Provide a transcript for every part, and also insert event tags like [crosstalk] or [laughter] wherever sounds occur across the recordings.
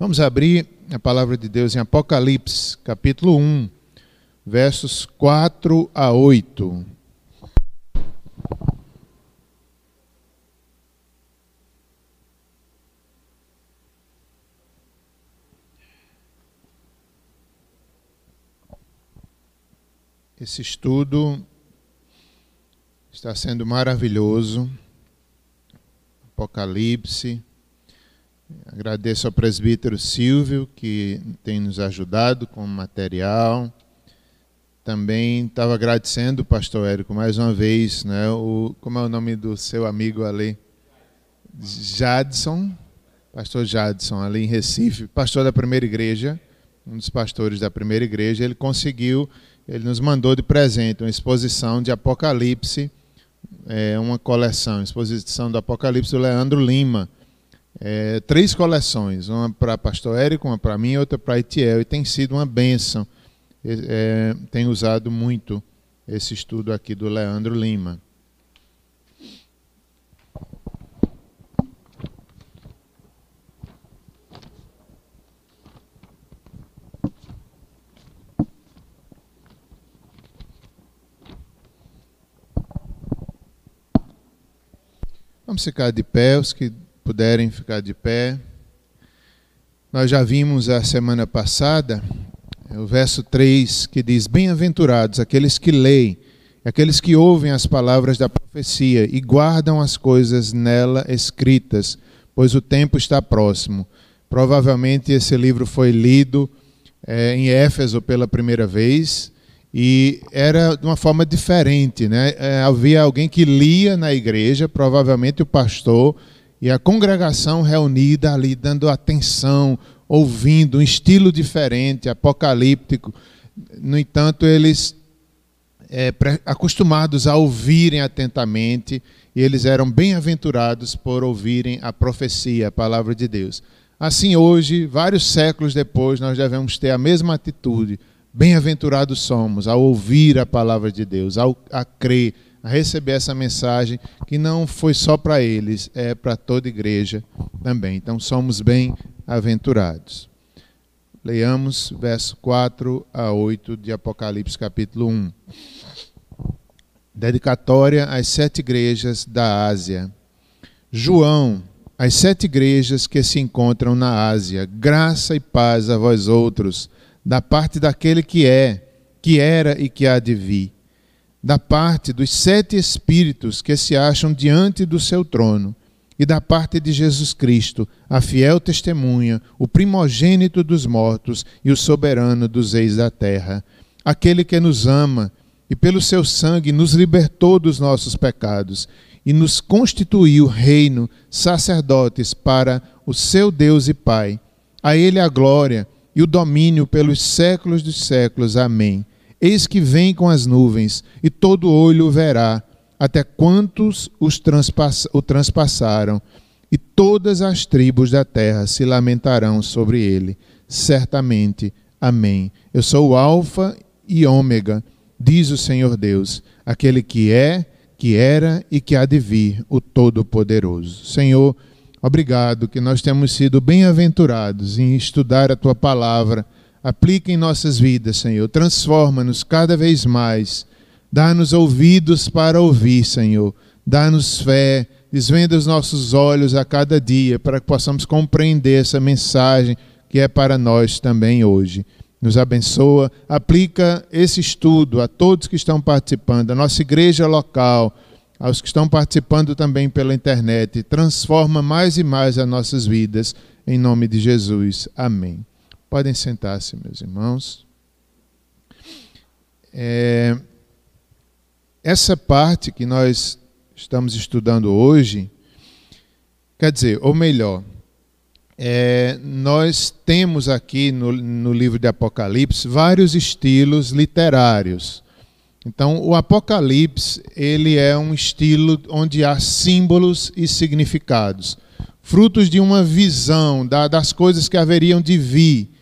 Vamos abrir a palavra de Deus em Apocalipse, capítulo 1, versos 4 a 8. Esse estudo está sendo maravilhoso. Apocalipse Agradeço ao presbítero Silvio, que tem nos ajudado com material. Também estava agradecendo o pastor Érico mais uma vez, né? O, como é o nome do seu amigo ali? Jadson, pastor Jadson, ali em Recife, pastor da primeira igreja, um dos pastores da primeira igreja. Ele conseguiu, ele nos mandou de presente uma exposição de Apocalipse, é, uma coleção, exposição do Apocalipse do Leandro Lima é, três coleções, uma para pastor Érico, uma para mim e outra para Etiel, e tem sido uma bênção. É, tem usado muito esse estudo aqui do Leandro Lima. Vamos ficar de pé, os que puderem ficar de pé. Nós já vimos a semana passada o verso 3 que diz: Bem-aventurados aqueles que leem, aqueles que ouvem as palavras da profecia e guardam as coisas nela escritas, pois o tempo está próximo. Provavelmente esse livro foi lido é, em Éfeso pela primeira vez e era de uma forma diferente. Né? É, havia alguém que lia na igreja, provavelmente o pastor e a congregação reunida ali, dando atenção, ouvindo, um estilo diferente, apocalíptico. No entanto, eles, é, acostumados a ouvirem atentamente, e eles eram bem-aventurados por ouvirem a profecia, a palavra de Deus. Assim, hoje, vários séculos depois, nós devemos ter a mesma atitude. Bem-aventurados somos ao ouvir a palavra de Deus, ao, a crer a receber essa mensagem que não foi só para eles, é para toda igreja também. Então somos bem-aventurados. Leiamos verso 4 a 8 de Apocalipse, capítulo 1. Dedicatória às sete igrejas da Ásia. João, as sete igrejas que se encontram na Ásia, graça e paz a vós outros, da parte daquele que é, que era e que há de vir da parte dos sete espíritos que se acham diante do seu trono, e da parte de Jesus Cristo, a fiel testemunha, o primogênito dos mortos e o soberano dos reis da terra, aquele que nos ama e pelo seu sangue nos libertou dos nossos pecados e nos constituiu reino, sacerdotes para o seu Deus e Pai. A ele a glória e o domínio pelos séculos dos séculos. Amém. Eis que vem com as nuvens, e todo olho verá, até quantos os transpass o transpassaram, e todas as tribos da terra se lamentarão sobre ele. Certamente. Amém. Eu sou o Alfa e Ômega, diz o Senhor Deus, aquele que é, que era e que há de vir, o Todo-Poderoso. Senhor, obrigado que nós temos sido bem-aventurados em estudar a tua palavra aplica em nossas vidas, Senhor. Transforma-nos cada vez mais. Dá-nos ouvidos para ouvir, Senhor. Dá-nos fé. Desvenda os nossos olhos a cada dia para que possamos compreender essa mensagem que é para nós também hoje. Nos abençoa. Aplica esse estudo a todos que estão participando, a nossa igreja local, aos que estão participando também pela internet. Transforma mais e mais as nossas vidas. Em nome de Jesus. Amém. Podem sentar-se, meus irmãos. É, essa parte que nós estamos estudando hoje, quer dizer, ou melhor, é, nós temos aqui no, no livro de Apocalipse vários estilos literários. Então, o Apocalipse ele é um estilo onde há símbolos e significados, frutos de uma visão da, das coisas que haveriam de vir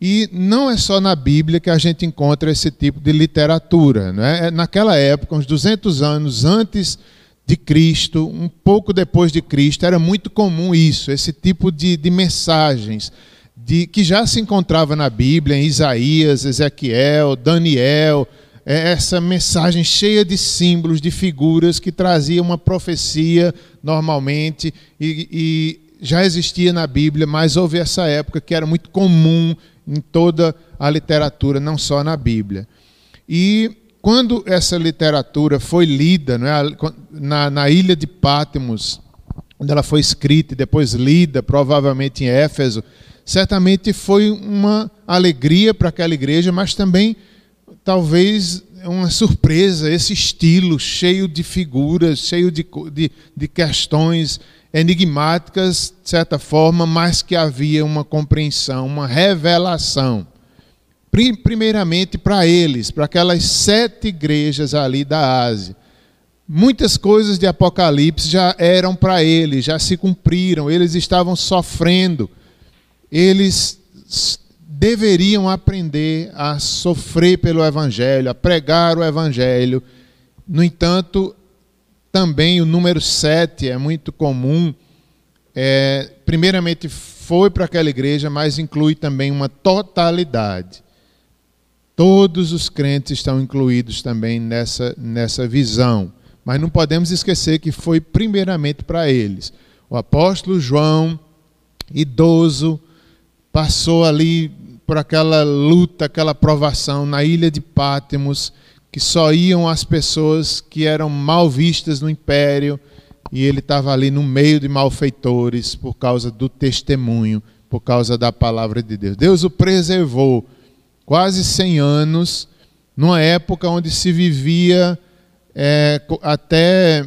e não é só na Bíblia que a gente encontra esse tipo de literatura. Né? Naquela época, uns 200 anos antes de Cristo, um pouco depois de Cristo, era muito comum isso, esse tipo de, de mensagens. de, que já se encontrava na Bíblia, em Isaías, Ezequiel, Daniel, é essa mensagem cheia de símbolos, de figuras que trazia uma profecia normalmente e, e já existia na Bíblia, mas houve essa época que era muito comum em toda a literatura, não só na Bíblia. E quando essa literatura foi lida é, na, na ilha de Patmos, onde ela foi escrita e depois lida, provavelmente em Éfeso, certamente foi uma alegria para aquela igreja, mas também talvez uma surpresa, esse estilo cheio de figuras, cheio de, de, de questões enigmáticas, de certa forma, mas que havia uma compreensão, uma revelação. Primeiramente para eles, para aquelas sete igrejas ali da Ásia. Muitas coisas de Apocalipse já eram para eles, já se cumpriram, eles estavam sofrendo, eles deveriam aprender a sofrer pelo Evangelho, a pregar o Evangelho. No entanto, também o número 7 é muito comum. É, primeiramente, foi para aquela igreja, mas inclui também uma totalidade. Todos os crentes estão incluídos também nessa, nessa visão. Mas não podemos esquecer que foi primeiramente para eles. O apóstolo João, idoso, passou ali por aquela luta, aquela provação na ilha de Pátimos que só iam as pessoas que eram mal vistas no império, e ele estava ali no meio de malfeitores por causa do testemunho, por causa da palavra de Deus. Deus o preservou quase 100 anos, numa época onde se vivia é, até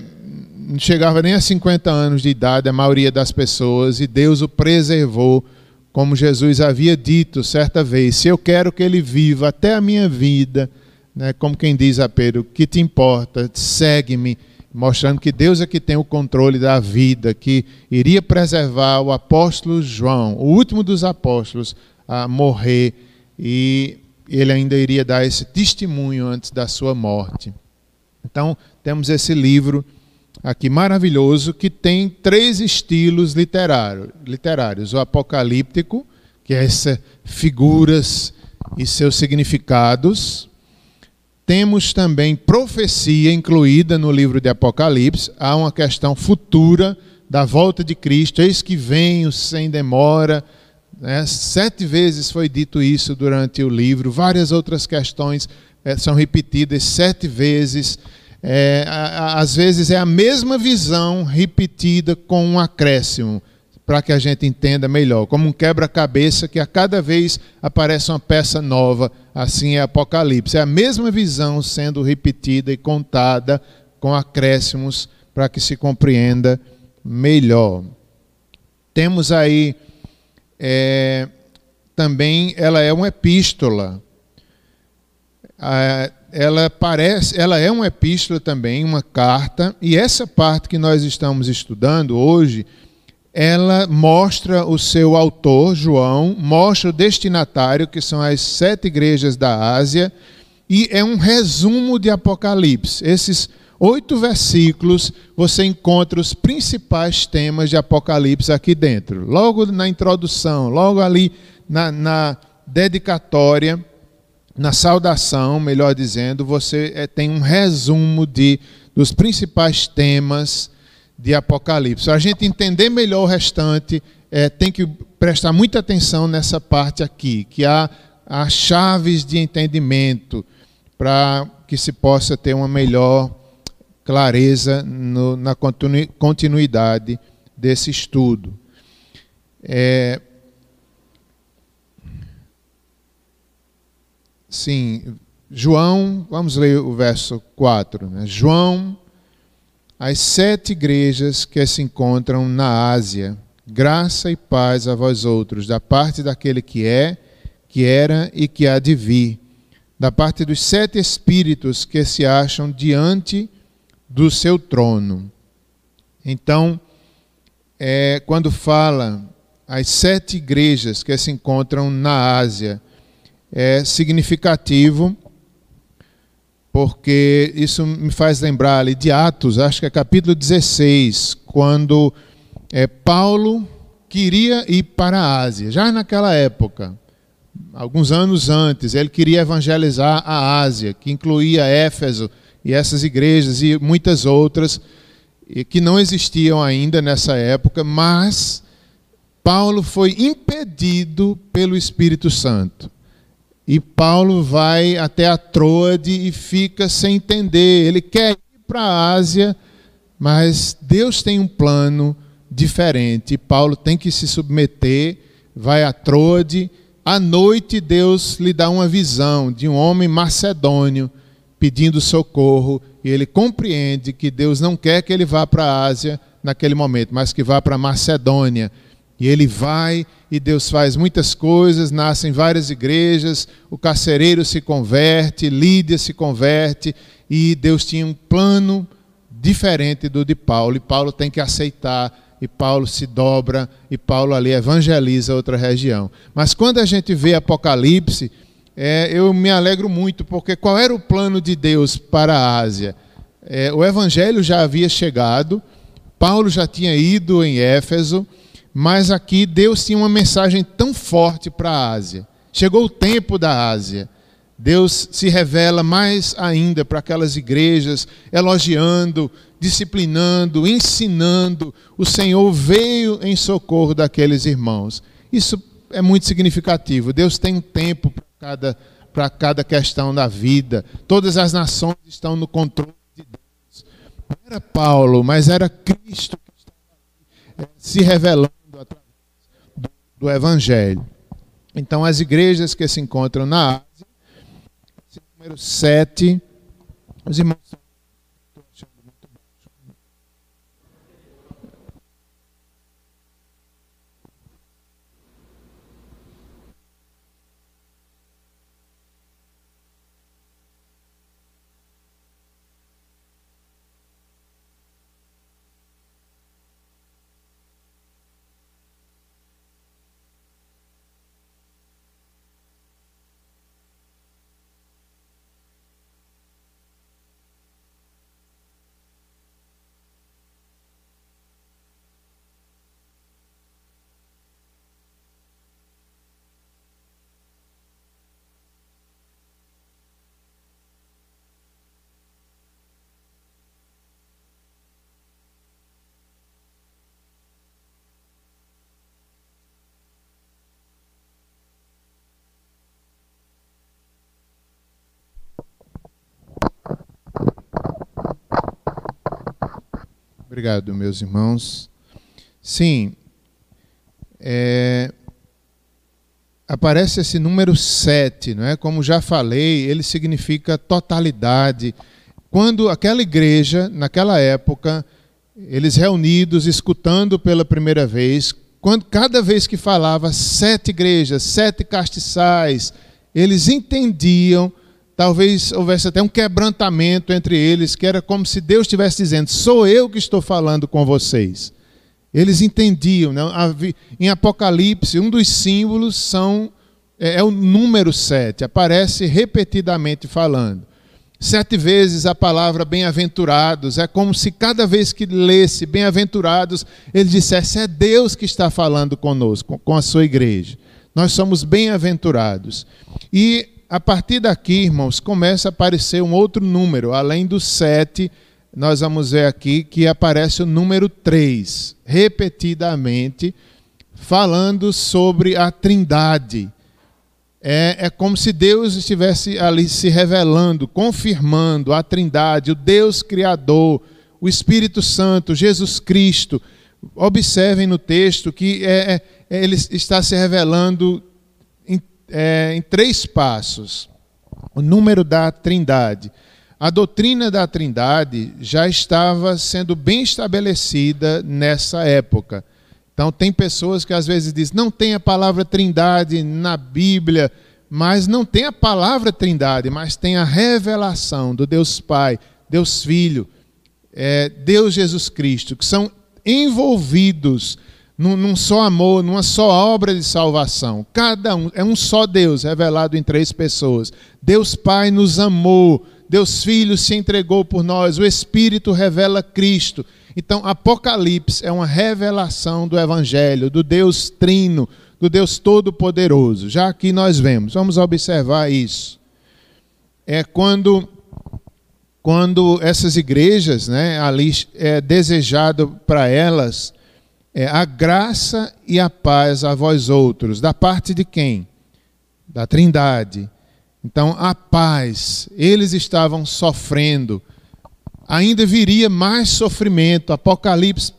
não chegava nem a 50 anos de idade a maioria das pessoas, e Deus o preservou, como Jesus havia dito certa vez: se eu quero que ele viva até a minha vida né, como quem diz a Pedro, que te importa, segue-me, mostrando que Deus é que tem o controle da vida, que iria preservar o apóstolo João, o último dos apóstolos, a morrer, e ele ainda iria dar esse testemunho antes da sua morte. Então, temos esse livro aqui maravilhoso que tem três estilos literário, literários: o apocalíptico, que é essas figuras e seus significados, temos também profecia incluída no livro de Apocalipse. Há uma questão futura da volta de Cristo. Eis que venho sem demora. Né? Sete vezes foi dito isso durante o livro. Várias outras questões é, são repetidas sete vezes. É, às vezes é a mesma visão repetida com um acréscimo para que a gente entenda melhor. Como um quebra-cabeça que a cada vez aparece uma peça nova, assim é Apocalipse. É a mesma visão sendo repetida e contada com acréscimos para que se compreenda melhor. Temos aí é, também, ela é uma epístola. Ela parece, ela é uma epístola também, uma carta, e essa parte que nós estamos estudando hoje ela mostra o seu autor, João, mostra o destinatário, que são as sete igrejas da Ásia, e é um resumo de Apocalipse. Esses oito versículos você encontra os principais temas de Apocalipse aqui dentro. Logo na introdução, logo ali na, na dedicatória, na saudação, melhor dizendo, você é, tem um resumo de, dos principais temas de Apocalipse. A gente entender melhor o restante, é, tem que prestar muita atenção nessa parte aqui, que há, há chaves de entendimento para que se possa ter uma melhor clareza no, na continuidade desse estudo. É, sim, João, vamos ler o verso 4. Né? João as sete igrejas que se encontram na Ásia. Graça e paz a vós outros, da parte daquele que é, que era e que há de vir, da parte dos sete espíritos que se acham diante do seu trono. Então, é, quando fala as sete igrejas que se encontram na Ásia, é significativo porque isso me faz lembrar ali de Atos, acho que é capítulo 16, quando é, Paulo queria ir para a Ásia, já naquela época, alguns anos antes, ele queria evangelizar a Ásia, que incluía Éfeso e essas igrejas e muitas outras que não existiam ainda nessa época, mas Paulo foi impedido pelo Espírito Santo. E Paulo vai até a Troade e fica sem entender. Ele quer ir para a Ásia, mas Deus tem um plano diferente. Paulo tem que se submeter, vai a Troade. À noite, Deus lhe dá uma visão de um homem macedônio pedindo socorro, e ele compreende que Deus não quer que ele vá para a Ásia naquele momento, mas que vá para a Macedônia. E ele vai e Deus faz muitas coisas, nascem várias igrejas, o carcereiro se converte, Lídia se converte, e Deus tinha um plano diferente do de Paulo, e Paulo tem que aceitar, e Paulo se dobra, e Paulo ali evangeliza outra região. Mas quando a gente vê Apocalipse, é, eu me alegro muito, porque qual era o plano de Deus para a Ásia? É, o evangelho já havia chegado, Paulo já tinha ido em Éfeso, mas aqui Deus tinha uma mensagem tão forte para a Ásia. Chegou o tempo da Ásia. Deus se revela mais ainda para aquelas igrejas, elogiando, disciplinando, ensinando. O Senhor veio em socorro daqueles irmãos. Isso é muito significativo. Deus tem um tempo para cada, para cada questão da vida. Todas as nações estão no controle de Deus. Não era Paulo, mas era Cristo que estava se revelando do, Evangelho. Então, as igrejas que se encontram na Ásia número 7. Os irmãos Obrigado, meus irmãos. Sim, é, aparece esse número 7, não é? Como já falei, ele significa totalidade. Quando aquela igreja, naquela época, eles reunidos, escutando pela primeira vez, quando cada vez que falava sete igrejas, sete castiçais, eles entendiam talvez houvesse até um quebrantamento entre eles, que era como se Deus estivesse dizendo: sou eu que estou falando com vocês. Eles entendiam. Né? Em Apocalipse, um dos símbolos são, é, é o número sete, aparece repetidamente falando. Sete vezes a palavra bem-aventurados, é como se cada vez que lesse bem-aventurados, ele dissesse: é Deus que está falando conosco, com a sua igreja. Nós somos bem-aventurados. E a partir daqui, irmãos, começa a aparecer um outro número, além do 7, nós vamos ver aqui que aparece o número 3, repetidamente, falando sobre a Trindade. É, é como se Deus estivesse ali se revelando, confirmando a Trindade, o Deus Criador, o Espírito Santo, Jesus Cristo. Observem no texto que é, é, ele está se revelando é, em três passos. O número da Trindade. A doutrina da Trindade já estava sendo bem estabelecida nessa época. Então, tem pessoas que às vezes dizem, não tem a palavra Trindade na Bíblia, mas não tem a palavra Trindade, mas tem a revelação do Deus Pai, Deus Filho, é, Deus Jesus Cristo, que são envolvidos num, num, só amor, numa só obra de salvação. Cada um é um só Deus revelado em três pessoas. Deus Pai nos amou, Deus Filho se entregou por nós, o Espírito revela Cristo. Então, Apocalipse é uma revelação do Evangelho, do Deus Trino, do Deus Todo-Poderoso. Já aqui nós vemos, vamos observar isso. É quando, quando essas igrejas, né, ali é desejado para elas é, a graça e a paz a vós outros, da parte de quem? Da Trindade. Então, a paz, eles estavam sofrendo, ainda viria mais sofrimento. Apocalipse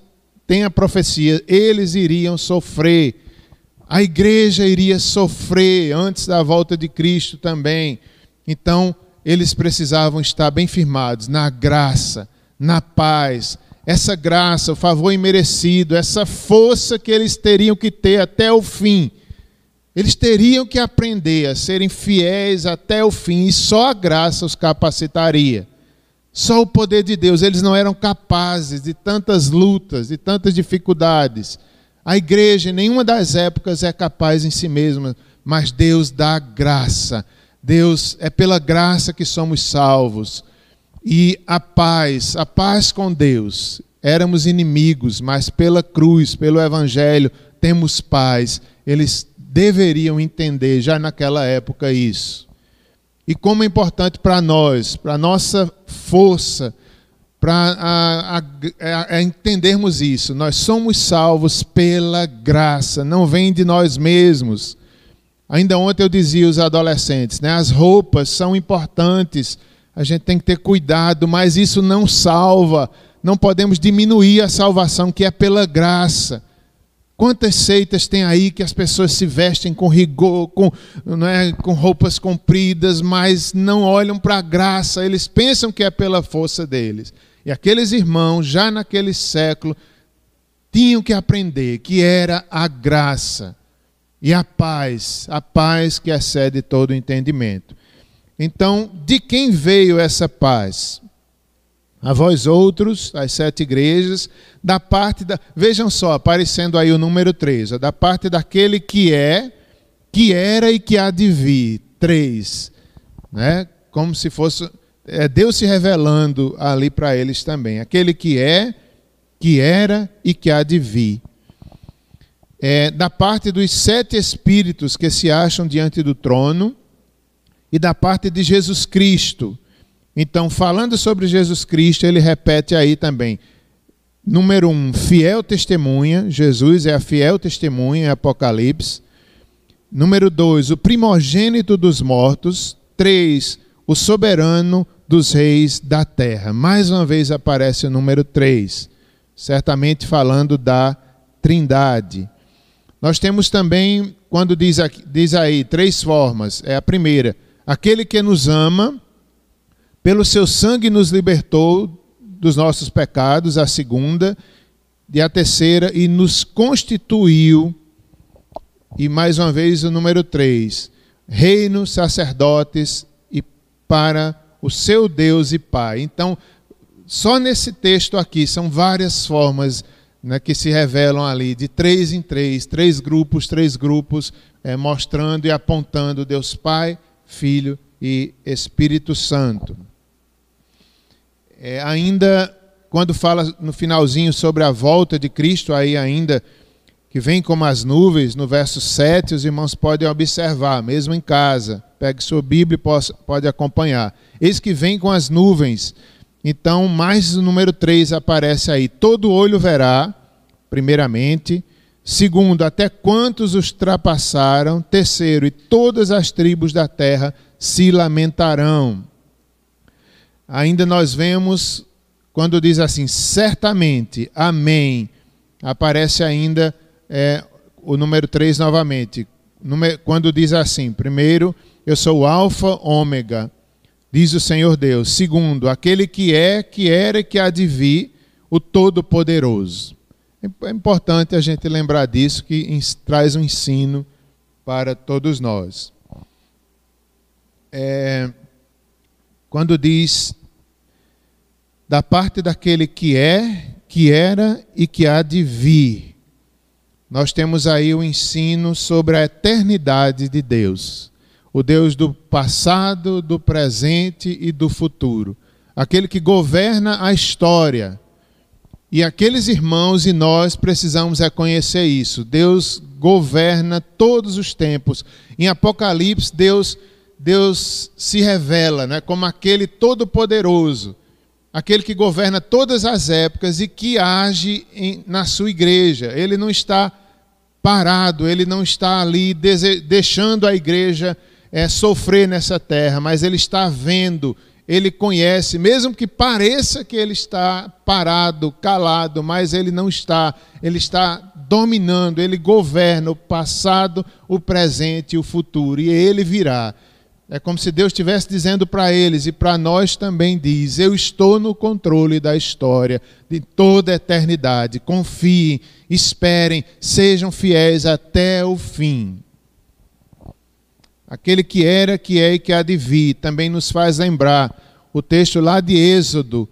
tem a profecia, eles iriam sofrer. A igreja iria sofrer antes da volta de Cristo também. Então, eles precisavam estar bem firmados na graça, na paz, essa graça, o favor imerecido, essa força que eles teriam que ter até o fim. Eles teriam que aprender a serem fiéis até o fim, e só a graça os capacitaria. Só o poder de Deus. Eles não eram capazes de tantas lutas, de tantas dificuldades. A igreja, em nenhuma das épocas, é capaz em si mesma, mas Deus dá graça. Deus, é pela graça que somos salvos e a paz, a paz com Deus. Éramos inimigos, mas pela cruz, pelo Evangelho, temos paz. Eles deveriam entender já naquela época isso. E como é importante para nós, para a nossa força, para entendermos isso. Nós somos salvos pela graça, não vem de nós mesmos. Ainda ontem eu dizia aos adolescentes, né, as roupas são importantes a gente tem que ter cuidado, mas isso não salva. Não podemos diminuir a salvação que é pela graça. Quantas seitas tem aí que as pessoas se vestem com rigor, com, é, com roupas compridas, mas não olham para a graça, eles pensam que é pela força deles. E aqueles irmãos, já naquele século, tinham que aprender que era a graça e a paz, a paz que excede todo entendimento. Então, de quem veio essa paz? A vós outros, as sete igrejas, da parte da. Vejam só, aparecendo aí o número 3, da parte daquele que é, que era e que há de vir. Três. Né? Como se fosse. É Deus se revelando ali para eles também. Aquele que é, que era e que há de vir. É, da parte dos sete espíritos que se acham diante do trono e da parte de Jesus Cristo. Então, falando sobre Jesus Cristo, ele repete aí também. Número um, fiel testemunha. Jesus é a fiel testemunha em Apocalipse. Número dois, o primogênito dos mortos. Três, o soberano dos reis da terra. Mais uma vez aparece o número três, certamente falando da Trindade. Nós temos também, quando diz, aqui, diz aí, três formas. É a primeira, aquele que nos ama, pelo seu sangue nos libertou dos nossos pecados, a segunda, e a terceira, e nos constituiu, e mais uma vez o número três, reino, sacerdotes e para o seu Deus e Pai. Então, só nesse texto aqui são várias formas né, que se revelam ali, de três em três, três grupos, três grupos, é, mostrando e apontando Deus Pai, Filho e Espírito Santo. É, ainda quando fala no finalzinho sobre a volta de Cristo, aí ainda que vem como as nuvens, no verso 7, os irmãos podem observar, mesmo em casa. Pegue sua Bíblia e pode acompanhar. Eis que vem com as nuvens. Então, mais o número 3 aparece aí. Todo olho verá, primeiramente, Segundo, até quantos os trapassaram. Terceiro, e todas as tribos da terra se lamentarão. Ainda nós vemos, quando diz assim, certamente, amém, aparece ainda é, o número 3 novamente. Quando diz assim, primeiro, eu sou o Alfa, Ômega, diz o Senhor Deus. Segundo, aquele que é, que era e que há de vir, o Todo-Poderoso. É importante a gente lembrar disso, que traz um ensino para todos nós. É, quando diz da parte daquele que é, que era e que há de vir, nós temos aí o ensino sobre a eternidade de Deus, o Deus do passado, do presente e do futuro, aquele que governa a história E aqueles irmãos e nós precisamos reconhecer isso. Deus governa todos os tempos. Em Apocalipse, Deus, Deus se revela né, como aquele todo-poderoso, aquele que governa todas as épocas e que age em, na sua igreja. Ele não está parado, ele não está ali deixando a igreja é, sofrer nessa terra, mas ele está vendo ele conhece, mesmo que pareça que ele está parado, calado, mas ele não está, ele está dominando, ele governa o passado, o presente e o futuro, e ele virá. É como se Deus estivesse dizendo para eles e para nós também diz: Eu estou no controle da história de toda a eternidade. Confiem, esperem, sejam fiéis até o fim. Aquele que era, que é e que há de vir, também nos faz lembrar o texto lá de Êxodo,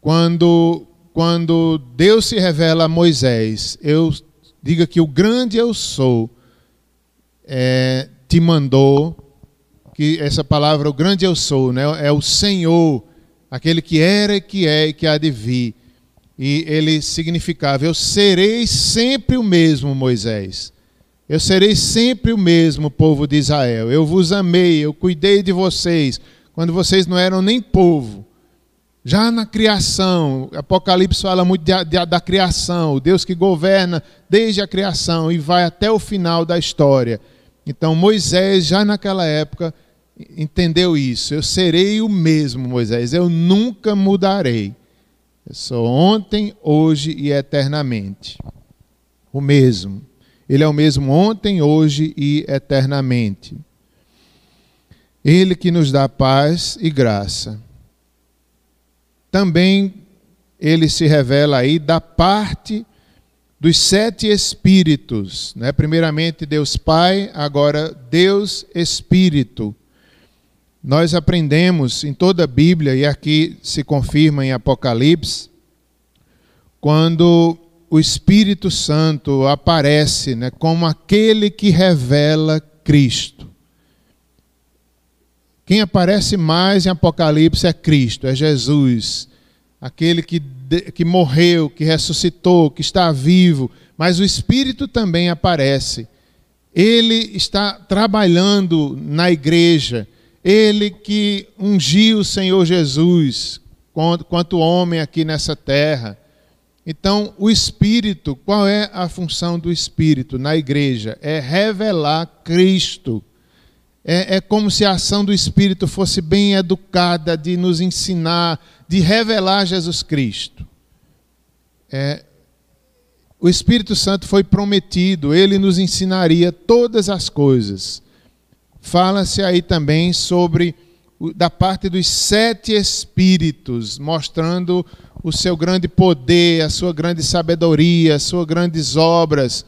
quando, quando Deus se revela a Moisés. Eu diga que o grande eu sou é, te mandou, que essa palavra, o grande eu sou, né, é o Senhor, aquele que era, que é e que há de vir. E ele significava: Eu serei sempre o mesmo, Moisés. Eu serei sempre o mesmo povo de Israel. Eu vos amei, eu cuidei de vocês quando vocês não eram nem povo. Já na criação, Apocalipse fala muito de, de, da criação, o Deus que governa desde a criação e vai até o final da história. Então Moisés, já naquela época, entendeu isso. Eu serei o mesmo, Moisés, eu nunca mudarei. Eu sou ontem, hoje e eternamente. O mesmo. Ele é o mesmo ontem, hoje e eternamente. Ele que nos dá paz e graça. Também ele se revela aí da parte dos sete espíritos, né? Primeiramente Deus Pai, agora Deus Espírito. Nós aprendemos em toda a Bíblia e aqui se confirma em Apocalipse, quando o Espírito Santo aparece né, como aquele que revela Cristo. Quem aparece mais em Apocalipse é Cristo, é Jesus, aquele que, que morreu, que ressuscitou, que está vivo, mas o Espírito também aparece. Ele está trabalhando na igreja, ele que ungiu o Senhor Jesus quanto homem aqui nessa terra. Então, o Espírito, qual é a função do Espírito na igreja? É revelar Cristo. É, é, como se a ação do Espírito fosse bem educada, de nos ensinar, de revelar Jesus Cristo. É, o Espírito Santo foi prometido, ele nos ensinaria todas as coisas. Fala-se aí também sobre da parte dos sete espíritos, mostrando o seu grande poder, a sua grande sabedoria, as suas grandes obras.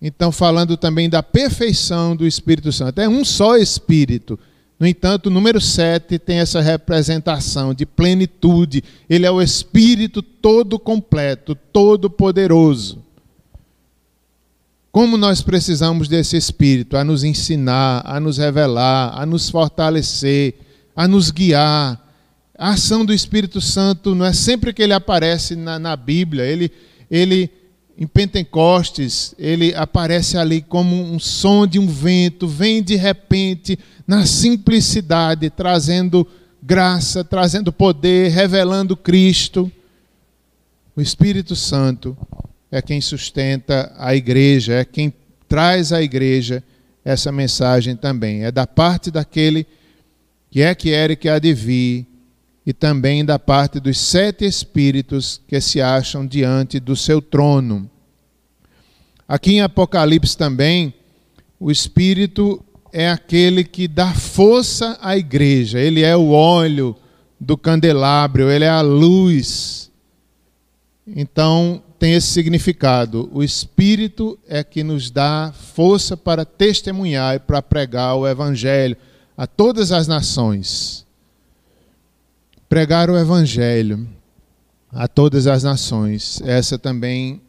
Então, falando também da perfeição do Espírito Santo. É um só Espírito. No entanto, o número 7 tem essa representação de plenitude. Ele é o Espírito todo completo, todo poderoso. Como nós precisamos desse Espírito a nos ensinar, a nos revelar, a nos fortalecer, a nos guiar. A ação do Espírito Santo não é sempre que ele aparece na, na Bíblia, ele, ele em Pentecostes, ele aparece ali como um som de um vento, vem de repente, na simplicidade, trazendo graça, trazendo poder, revelando Cristo. O Espírito Santo é quem sustenta a igreja, é quem traz à igreja essa mensagem também. É da parte daquele que que é que e que há de vir, e também da parte dos sete espíritos que se acham diante do seu trono. Aqui em Apocalipse também, o espírito é aquele que dá força à igreja, ele é o óleo do candelabro, ele é a luz. Então, tem esse significado. O Espírito é que nos dá força para testemunhar e para pregar o Evangelho a todas as nações. Pregar o Evangelho a todas as nações. Essa também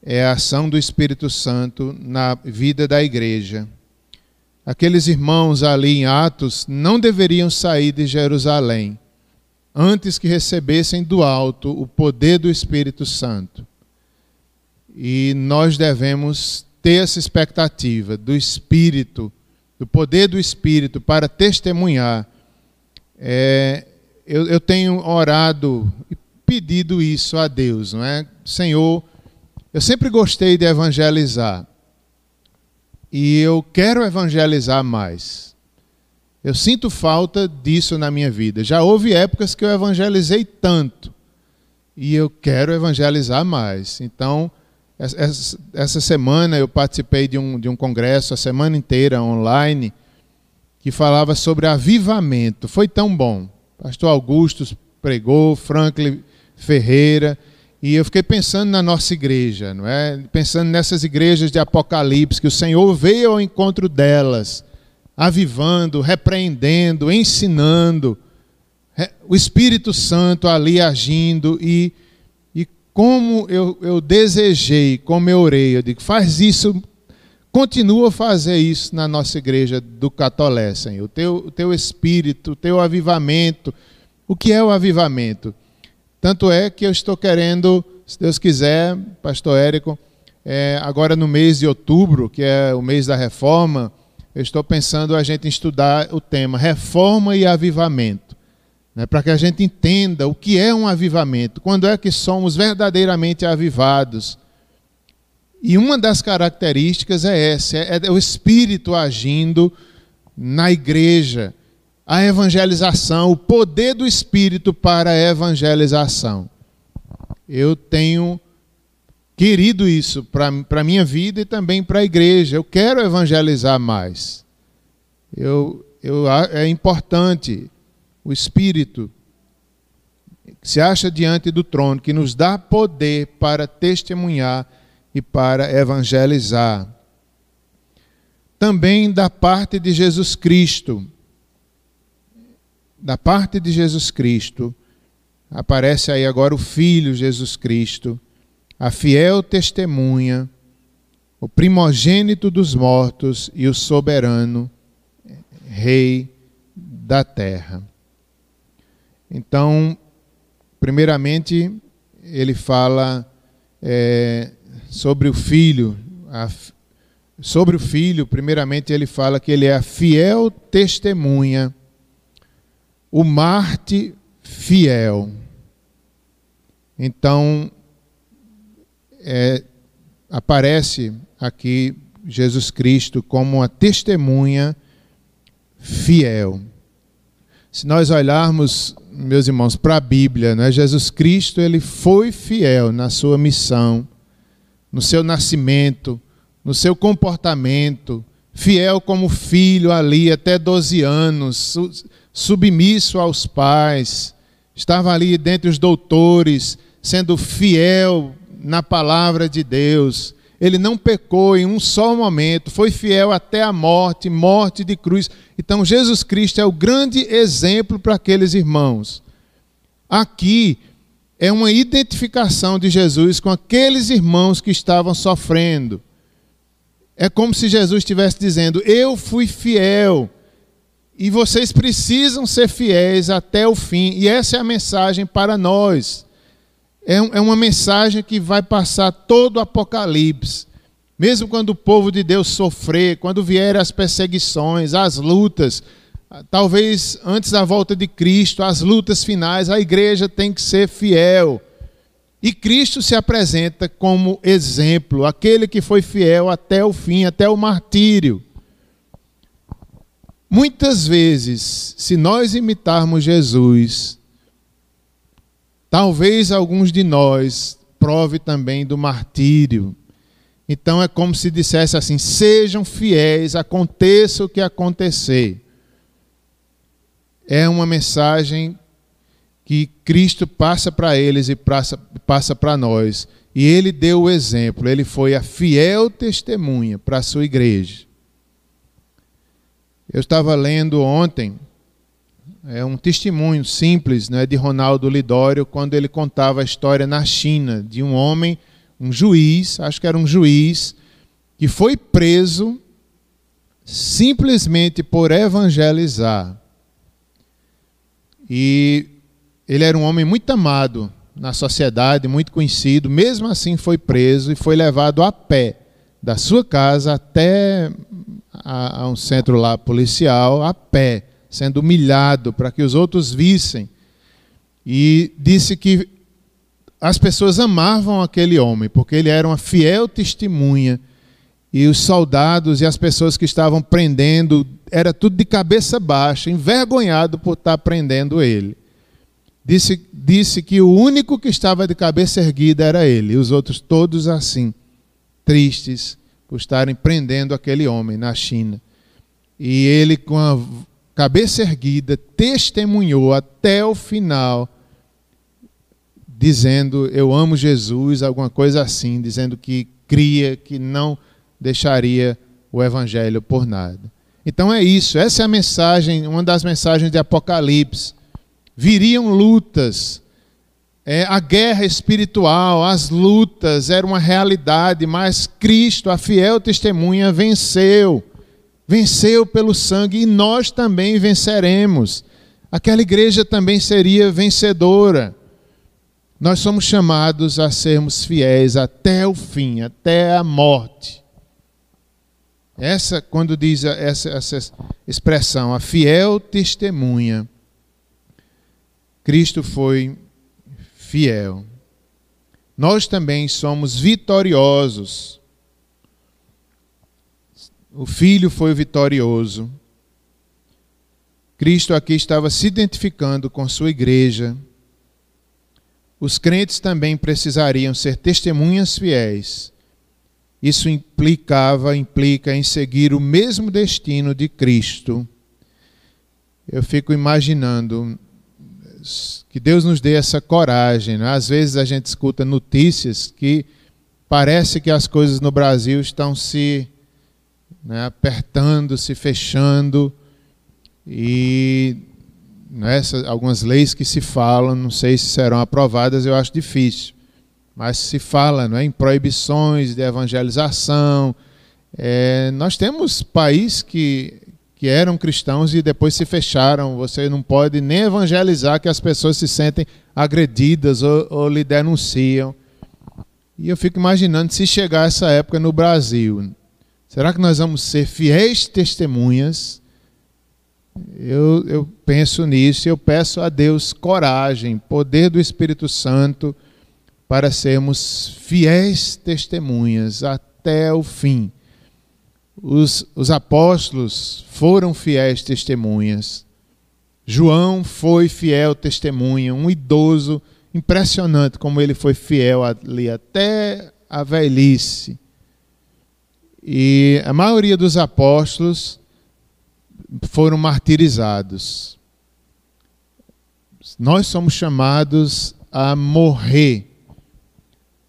é a ação do Espírito Santo na vida da igreja. Aqueles irmãos ali em Atos não deveriam sair de Jerusalém. antes que recebessem do alto o poder do Espírito Santo. E nós devemos ter essa expectativa do Espírito, do poder do Espírito para testemunhar. É, eu, eu tenho orado e pedido isso a Deus, não é? Senhor, eu sempre gostei de evangelizar. E eu quero evangelizar mais. Eu sinto falta disso na minha vida. Já houve épocas que eu evangelizei tanto. E eu quero evangelizar mais. Então, essa semana eu participei de um, de um congresso, a semana inteira online, que falava sobre avivamento. Foi tão bom. Pastor Augusto pregou, Franklin Ferreira, e eu fiquei pensando na nossa igreja, não é? Pensando nessas igrejas de Apocalipse, que o Senhor veio ao encontro delas, avivando, repreendendo, ensinando, o Espírito Santo ali agindo e como eu, eu desejei, como eu orei, eu digo, faz isso, continua a fazer isso na nossa igreja do Catolé, Senhor. O teu, o teu Espírito, o teu avivamento. O que é o avivamento? Tanto é que eu estou querendo, se Deus quiser, Pastor Érico, é, agora no mês de outubro, que é o mês da reforma, eu estou pensando a gente estudar o tema reforma e avivamento, né, para que a gente entenda o que é um avivamento, quando é que somos verdadeiramente avivados. E uma das características é essa: é, é o Espírito agindo na igreja a evangelização, o poder do Espírito para a evangelização. Eu tenho querido isso para a minha vida e também para a igreja. Eu quero evangelizar mais. Eu, eu, é importante o Espírito que se acha diante do trono, que nos dá poder para testemunhar e para evangelizar. Também da parte de Jesus Cristo da parte de Jesus Cristo, aparece aí agora o Filho Jesus Cristo, a fiel testemunha, o primogênito dos mortos e o soberano Rei da terra. Então, primeiramente, ele fala é, sobre o Filho. A, sobre o Filho, primeiramente, ele fala que ele é a fiel testemunha o Marte fiel. Então, é, aparece aqui Jesus Cristo como uma testemunha fiel. Se nós olharmos, meus irmãos, para a Bíblia, né, Jesus Cristo ele foi fiel na sua missão, no seu nascimento, no seu comportamento, fiel como filho ali até 12 anos, submisso aos pais, estava ali dentre os doutores, sendo fiel na palavra de Deus. Ele não pecou em um só momento, foi fiel até a morte, morte de cruz. Então, Jesus Cristo é o grande exemplo para aqueles irmãos. Aqui é uma identificação de Jesus com aqueles irmãos que estavam sofrendo. É como se Jesus estivesse dizendo: Eu fui fiel e vocês precisam ser fiéis até o fim. E essa é a mensagem para nós. É, é uma mensagem que vai passar todo o Apocalipse. Mesmo quando o povo de Deus sofrer, quando vierem as perseguições, as lutas, talvez antes da volta de Cristo, as lutas finais, a igreja tem que ser fiel. E Cristo se apresenta como exemplo, aquele que foi fiel até o fim, até o martírio. Muitas vezes, se nós imitarmos Jesus, talvez alguns de nós prove também do martírio. Então é como se dissesse assim: sejam fiéis, aconteça o que acontecer. É uma mensagem que Cristo passa para eles e passa, para nós. E ele deu o exemplo, ele foi a fiel testemunha para a sua igreja. Eu estava lendo ontem é um testemunho simples né, de Ronaldo Lidório, quando ele contava a história na China de um homem, um juiz, acho que era um juiz, que foi preso simplesmente por evangelizar. E ele era um homem muito amado na sociedade, muito conhecido, mesmo assim foi preso e foi levado a pé da sua casa até a, a um centro lá policial, a pé, sendo humilhado para que os outros vissem. E disse que as pessoas amavam aquele homem, porque ele era uma fiel testemunha. E os soldados e as pessoas que estavam prendendo, era tudo de cabeça baixa, envergonhado por estar prendendo ele disse, disse que o único que estava de cabeça erguida era ele, e os outros todos assim, tristes por estarem prendendo aquele homem na China. E ele, com a cabeça erguida, testemunhou até o final, dizendo: Eu amo Jesus, alguma coisa assim, dizendo que cria, que não deixaria o evangelho por nada. Então é isso, essa é a mensagem, uma das mensagens de Apocalipse viriam lutas, é, a guerra espiritual, as lutas eram uma realidade, mas Cristo, a fiel testemunha, venceu. Venceu pelo sangue e nós também venceremos. Aquela igreja também seria vencedora. Nós somos chamados a sermos fiéis até o fim, até a morte. Essa, quando diz essa, essa expressão, a fiel testemunha, Cristo foi fiel. Nós também somos vitoriosos. O Filho foi vitorioso. Cristo aqui estava se identificando com sua igreja. Os crentes também precisariam ser testemunhas fiéis. Isso implicava, implica em seguir o mesmo destino de Cristo. Eu fico imaginando que Deus nos dê essa coragem. Né? Às vezes a gente escuta notícias que parece que as coisas no Brasil estão se né, apertando, se fechando, e né, algumas leis que se falam, não sei se serão aprovadas, eu acho difícil. Mas se fala né, em proibições de evangelização. É, nós temos país que que eram cristãos e depois se fecharam. Você não pode nem evangelizar que as pessoas se sentem agredidas ou, ou lhe denunciam. E eu fico imaginando se chegar essa época no Brasil, será que nós vamos ser fiéis testemunhas? Eu, eu penso nisso e eu peço a Deus coragem, poder do Espírito Santo para sermos fiéis testemunhas até o fim os, os apóstolos foram fiéis testemunhas. João foi fiel testemunha, um idoso impressionante como ele foi fiel ali até a velhice. E a maioria dos apóstolos foram martirizados. Nós somos chamados a morrer.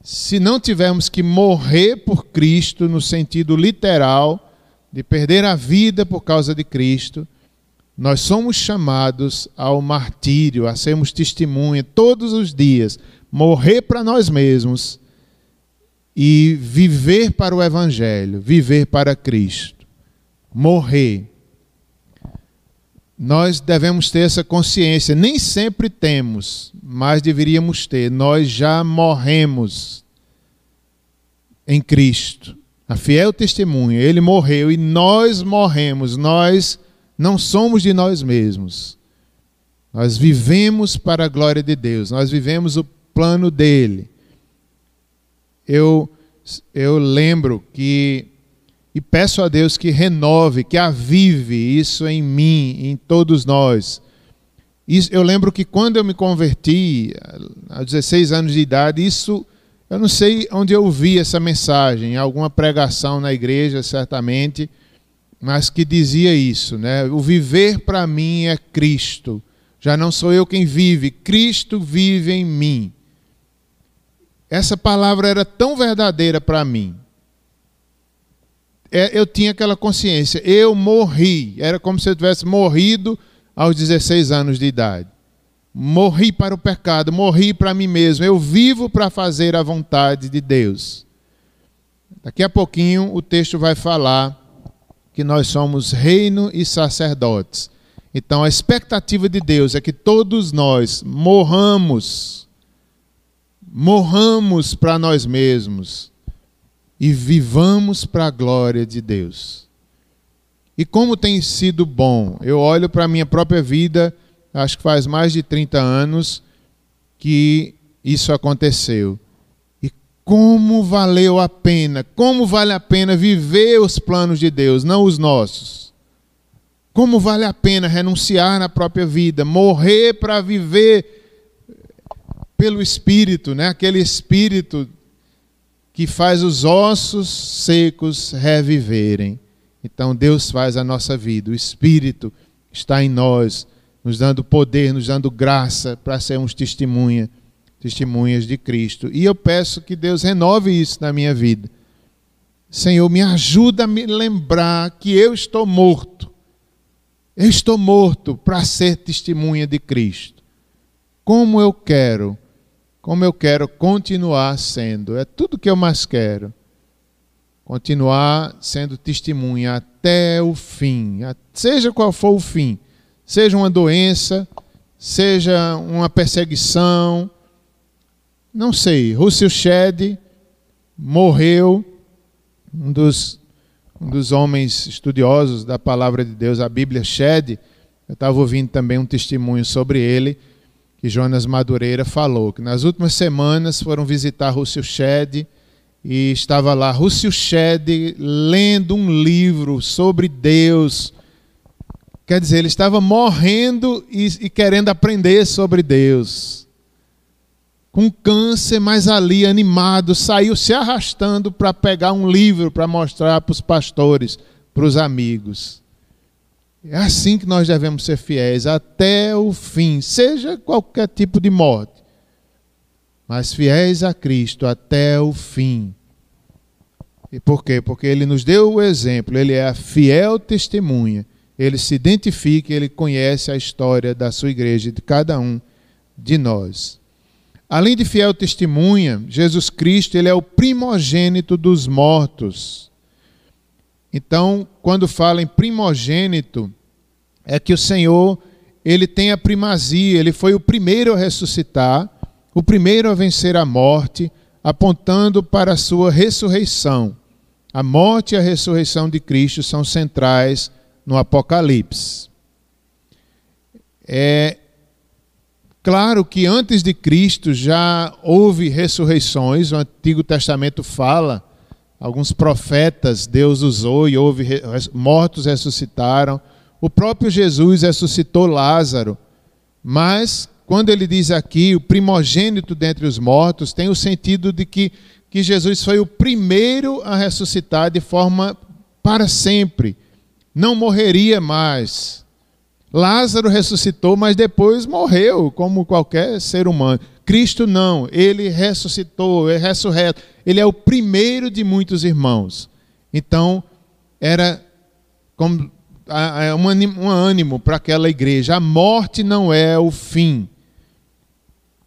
Se não tivermos que morrer por Cristo no sentido literal, de perder a vida por causa de Cristo, nós somos chamados ao martírio, a sermos testemunha todos os dias, morrer para nós mesmos e viver para o Evangelho, viver para Cristo. Morrer. Nós devemos ter essa consciência, nem sempre temos, mas deveríamos ter. Nós já morremos em Cristo a fiel testemunha, ele morreu e nós morremos, nós não somos de nós mesmos. Nós vivemos para a glória de Deus, nós vivemos o plano dele. Eu, eu lembro que, e peço a Deus que renove, que avive isso em mim, em todos nós. Isso, eu lembro que quando eu me converti, aos 16 anos de idade, isso eu não sei onde eu ouvi essa mensagem, alguma pregação na igreja, certamente, mas que dizia isso, né? O viver para mim é Cristo. Já não sou eu quem vive, Cristo vive em mim. Essa palavra era tão verdadeira para mim. É, eu tinha aquela consciência, eu morri. Era como se eu tivesse morrido aos 16 anos de idade. Morri para o pecado, morri para mim mesmo. Eu vivo para fazer a vontade de Deus. Daqui a pouquinho o texto vai falar que nós somos reino e sacerdotes. Então, a expectativa de Deus é que todos nós morramos, morramos para nós mesmos e vivamos para a glória de Deus. E como tem sido bom, eu olho para a minha própria vida, acho que faz mais de 30 anos que isso aconteceu. E como valeu a pena, como vale a pena viver os planos de Deus, não os nossos como vale a pena renunciar na própria vida, morrer para viver pelo Espírito, né? aquele Espírito que faz os ossos secos reviverem. Então Deus faz a nossa vida, o Espírito está em nós, nos dando poder, nos dando graça para sermos testemunha, testemunhas de Cristo. E eu peço que Deus renove isso na minha vida. Senhor, me ajuda a me lembrar que eu estou morto eu estou morto para ser testemunha de Cristo. Como eu quero, como eu quero continuar sendo. É tudo que eu mais quero. Continuar sendo testemunha até o fim, seja qual for o fim. Seja uma doença, seja uma perseguição, não sei. Russell Shedd morreu, um dos um dos homens estudiosos da palavra de Deus, a Bíblia Shed, eu estava ouvindo também um testemunho sobre ele, que Jonas Madureira falou, que nas últimas semanas foram visitar Russell Shedd e estava lá Russell Shedd lendo um livro sobre Deus. Quer dizer, ele estava morrendo e, e querendo aprender sobre Deus com câncer, mas ali animado, saiu se arrastando para pegar um livro para mostrar para os pastores, para os amigos. É assim que nós devemos ser fiéis até o fim, seja qualquer tipo de morte, mas fiéis a Cristo até o fim. E por quê? Porque ele nos deu o exemplo, ele é a fiel testemunha, ele se identifica, ele conhece a história da sua igreja, de cada um de nós. Além de fiel testemunha, Jesus Cristo ele é o primogênito dos mortos. Então, quando fala em primogênito, é que o Senhor ele tem a primazia, ele foi o primeiro a ressuscitar, o primeiro a vencer a morte, apontando para a sua ressurreição. A morte e a ressurreição de Cristo são centrais no Apocalipse. É, Claro que antes de Cristo já houve ressurreições, o Antigo Testamento fala, alguns profetas Deus usou e houve mortos ressuscitaram. O próprio Jesus ressuscitou Lázaro. Mas quando ele diz aqui o primogênito dentre os mortos, tem o sentido de que, que Jesus foi o primeiro a ressuscitar de forma para sempre. Não morreria mais. Lázaro ressuscitou, mas depois morreu, como qualquer ser humano. Cristo não, ele ressuscitou, é ressurreto. Ele é o primeiro de muitos irmãos. Então, era como um ânimo para aquela igreja. A morte não é o fim.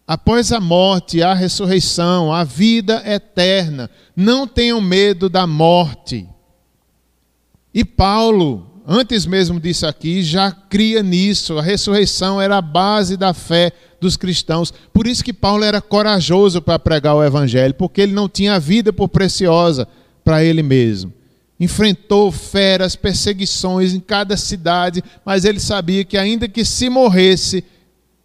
Após a morte, há ressurreição, a vida eterna. Não tenham medo da morte. E Paulo, antes mesmo disso aqui, já cria nisso. A ressurreição era a base da fé dos cristãos. Por isso que Paulo era corajoso para pregar o evangelho, porque ele não tinha vida por preciosa para ele mesmo. Enfrentou feras, perseguições em cada cidade, mas ele sabia que ainda que se morresse,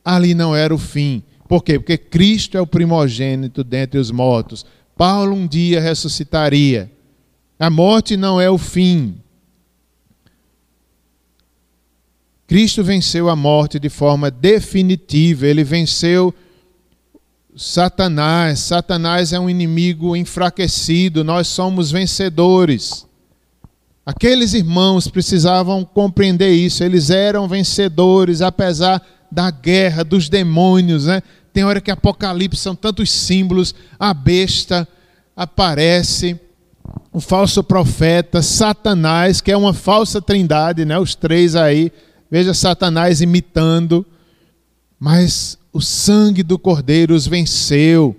ali não era o fim. Por quê? Porque Cristo é o primogênito dentre os mortos. Paulo um dia ressuscitaria. A morte não é o fim. Cristo venceu a morte de forma definitiva, ele venceu Satanás. Satanás é um inimigo enfraquecido, nós somos vencedores. Aqueles irmãos precisavam compreender isso, eles eram vencedores, apesar da guerra, dos demônios. Né? Tem hora que Apocalipse são tantos símbolos, a besta aparece, o falso profeta, Satanás, que é uma falsa trindade, né? os três aí Veja Satanás imitando, mas o sangue do Cordeiro os venceu.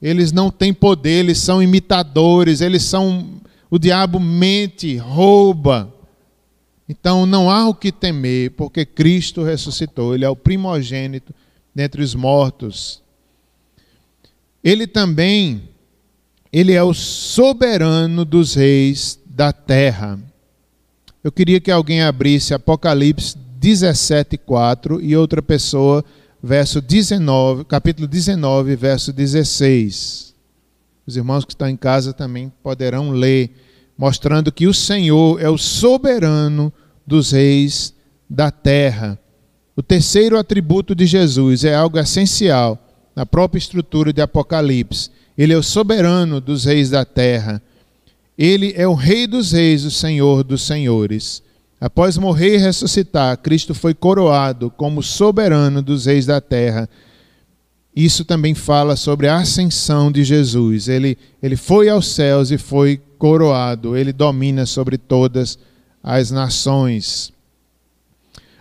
Eles não têm poder, eles são imitadores, eles são. O diabo mente, rouba, Então não há o que temer, porque Cristo ressuscitou, ele é o primogênito dentre os mortos. Ele também ele é o soberano dos reis da terra. Eu queria que alguém abrisse Apocalipse 17:4 e outra pessoa verso 19, capítulo 19, verso 16. Os irmãos que estão em casa também poderão ler, mostrando que o Senhor é o soberano dos reis da terra. O terceiro atributo de Jesus é algo essencial na própria estrutura de Apocalipse. Ele é o soberano dos reis da terra. Ele é o Rei dos Reis, o Senhor dos Senhores. Após morrer e ressuscitar, Cristo foi coroado como soberano dos reis da terra. Isso também fala sobre a ascensão de Jesus. Ele, ele foi aos céus e foi coroado. Ele domina sobre todas as nações.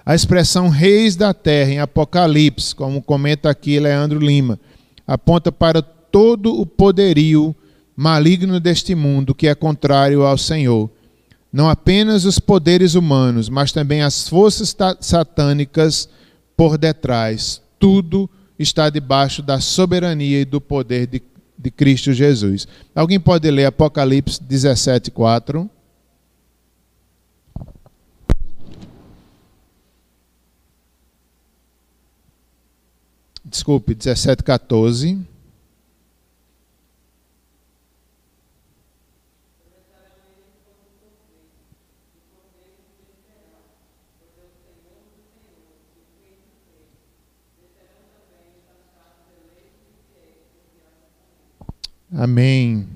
A expressão reis da terra em Apocalipse, como comenta aqui Leandro Lima, aponta para todo o poderio maligno deste mundo que é contrário ao Senhor. Não apenas os poderes humanos, mas também as forças satânicas por detrás. Tudo está debaixo da soberania e do poder de, de Cristo Jesus. Alguém pode ler Apocalipse 17, 4? Desculpe, 17, 14. Amém.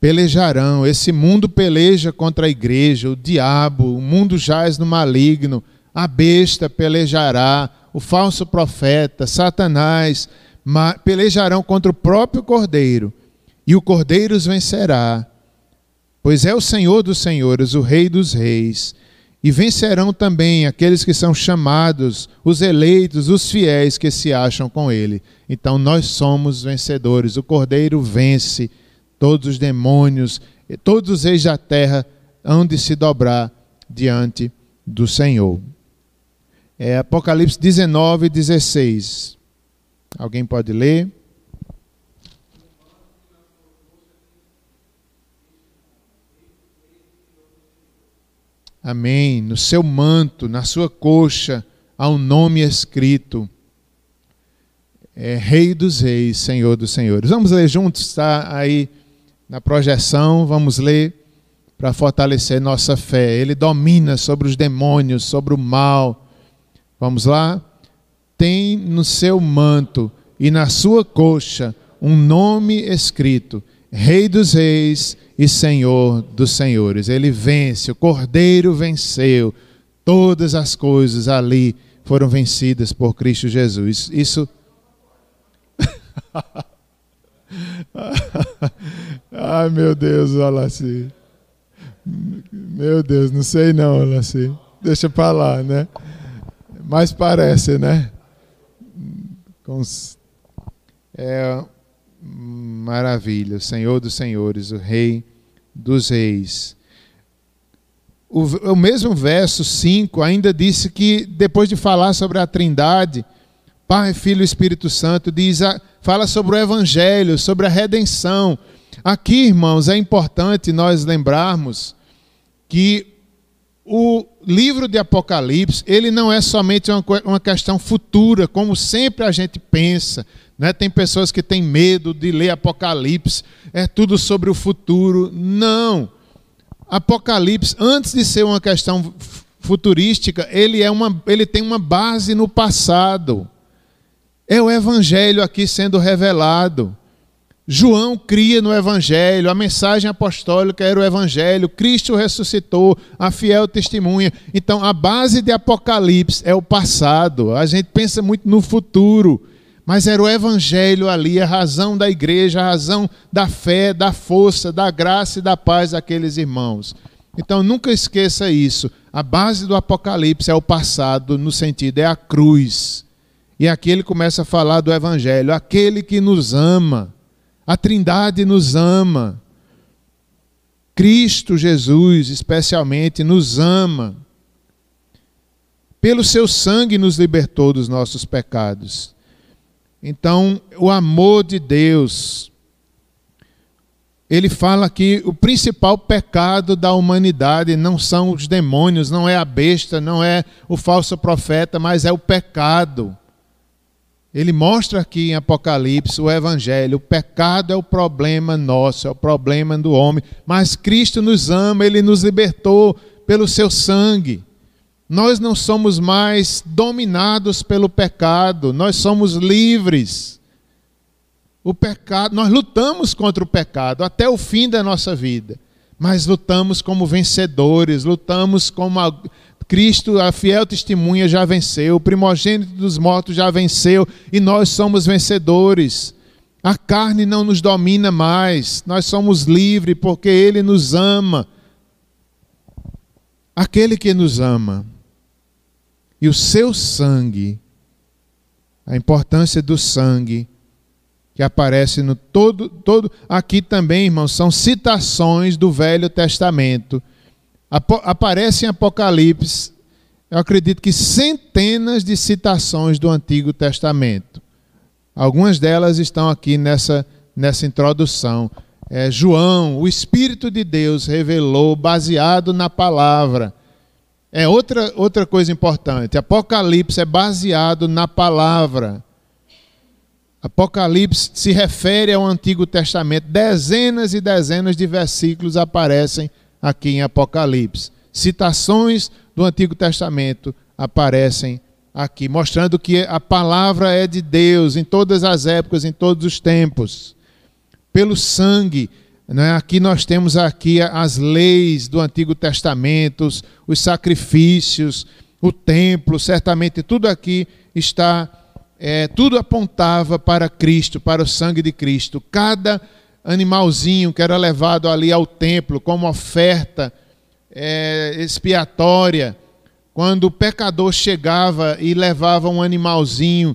Pelejarão. Esse mundo peleja contra a igreja, o diabo, o mundo jaz no maligno, a besta pelejará, o falso profeta, Satanás, pelejarão contra o próprio cordeiro, e o cordeiro os vencerá, pois é o Senhor dos senhores, o Rei dos reis. E vencerão também aqueles que são chamados, os eleitos, os fiéis que se acham com ele. Então nós somos vencedores. O Cordeiro vence todos os demônios, todos os reis da terra hão de se dobrar diante do Senhor. É Apocalipse 19, 16. Alguém pode ler? Amém. No seu manto, na sua coxa, há um nome escrito. É Rei dos Reis, Senhor dos Senhores. Vamos ler juntos, está aí na projeção. Vamos ler para fortalecer nossa fé. Ele domina sobre os demônios, sobre o mal. Vamos lá? Tem no seu manto e na sua coxa um nome escrito: Rei dos Reis e Senhor dos Senhores. Ele vence, o Cordeiro venceu. Todas as coisas ali foram vencidas por Cristo Jesus. Isso. [laughs] Ai, meu Deus, Alaci. Meu Deus, não sei não, Alaci. Deixa para lá, né? Mas parece, né? É, Maravilha, o Senhor dos Senhores, o Rei dos Reis. O, o mesmo verso 5 ainda disse que, depois de falar sobre a Trindade, Pai, Filho e Espírito Santo, diz, fala sobre o Evangelho, sobre a redenção. Aqui, irmãos, é importante nós lembrarmos que o livro de Apocalipse, ele não é somente uma, uma questão futura, como sempre a gente pensa. Né? Tem pessoas que têm medo de ler Apocalipse, é tudo sobre o futuro. Não. Apocalipse, antes de ser uma questão futurística, ele, é uma, ele tem uma base no passado. É o Evangelho aqui sendo revelado. João cria no Evangelho, a mensagem apostólica era o Evangelho, Cristo ressuscitou, a fiel testemunha. Então, a base de Apocalipse é o passado. A gente pensa muito no futuro, mas era o Evangelho ali, a razão da igreja, a razão da fé, da força, da graça e da paz daqueles irmãos. Então, nunca esqueça isso. A base do Apocalipse é o passado, no sentido, é a cruz. E aqui ele começa a falar do Evangelho, aquele que nos ama a Trindade nos ama. Cristo Jesus, especialmente, nos ama. pelo seu sangue nos libertou dos nossos pecados. Então, o amor de Deus, ele fala que o principal pecado da humanidade não são os demônios, não é a besta, não é o falso profeta, mas é o pecado. Ele mostra aqui em Apocalipse o Evangelho. O pecado é o problema nosso, é o problema do homem. Mas Cristo nos ama, ele nos libertou pelo seu sangue. Nós não somos mais dominados pelo pecado, nós somos livres. O pecado, nós lutamos contra o pecado até o fim da nossa vida, mas lutamos como vencedores, lutamos como a, Cristo, a fiel testemunha, já venceu, o primogênito dos mortos já venceu e nós somos vencedores. A carne não nos domina mais, nós somos livres porque Ele nos ama. Aquele que nos ama e o seu sangue, a importância do sangue que aparece no todo, todo aqui também, irmãos, são citações do Velho Testamento. Aparece em Apocalipse, eu acredito que centenas de citações do Antigo Testamento. Algumas delas estão aqui nessa, nessa introdução. É, João, o Espírito de Deus revelou, baseado na palavra. É outra, outra coisa importante. Apocalipse é baseado na palavra. Apocalipse se refere ao Antigo Testamento. Dezenas e dezenas de versículos aparecem aqui em Apocalipse. Citações do Antigo Testamento aparecem aqui, mostrando que a palavra é de Deus em todas as épocas, em todos os tempos. Pelo sangue né? Aqui nós temos aqui as leis do Antigo Testamento, os sacrifícios, o templo, certamente tudo aqui está, é, tudo apontava para Cristo, para o sangue de Cristo. Cada animalzinho que era levado ali ao templo como oferta é, expiatória, quando o pecador chegava e levava um animalzinho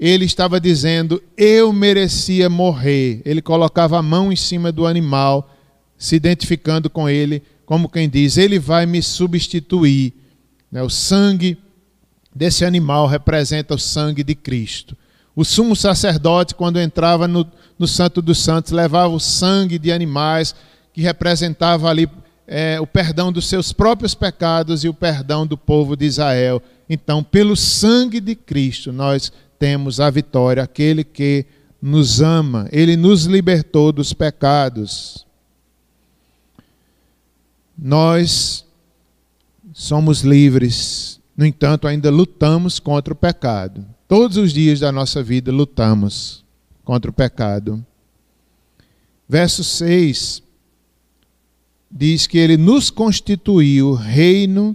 ele estava dizendo: Eu merecia morrer. Ele colocava a mão em cima do animal, se identificando com ele, como quem diz: Ele vai me substituir. Né, o sangue desse animal representa o sangue de Cristo. O sumo sacerdote, quando entrava no, no Santo dos Santos, levava o sangue de animais que representava ali é, o perdão dos seus próprios pecados e o perdão do povo de Israel. Então, pelo sangue de Cristo, nós temos a vitória, aquele que nos ama, ele nos libertou dos pecados. Nós somos livres, no entanto, ainda lutamos contra o pecado. Todos os dias da nossa vida lutamos contra o pecado. Verso 6 diz que ele nos constituiu reino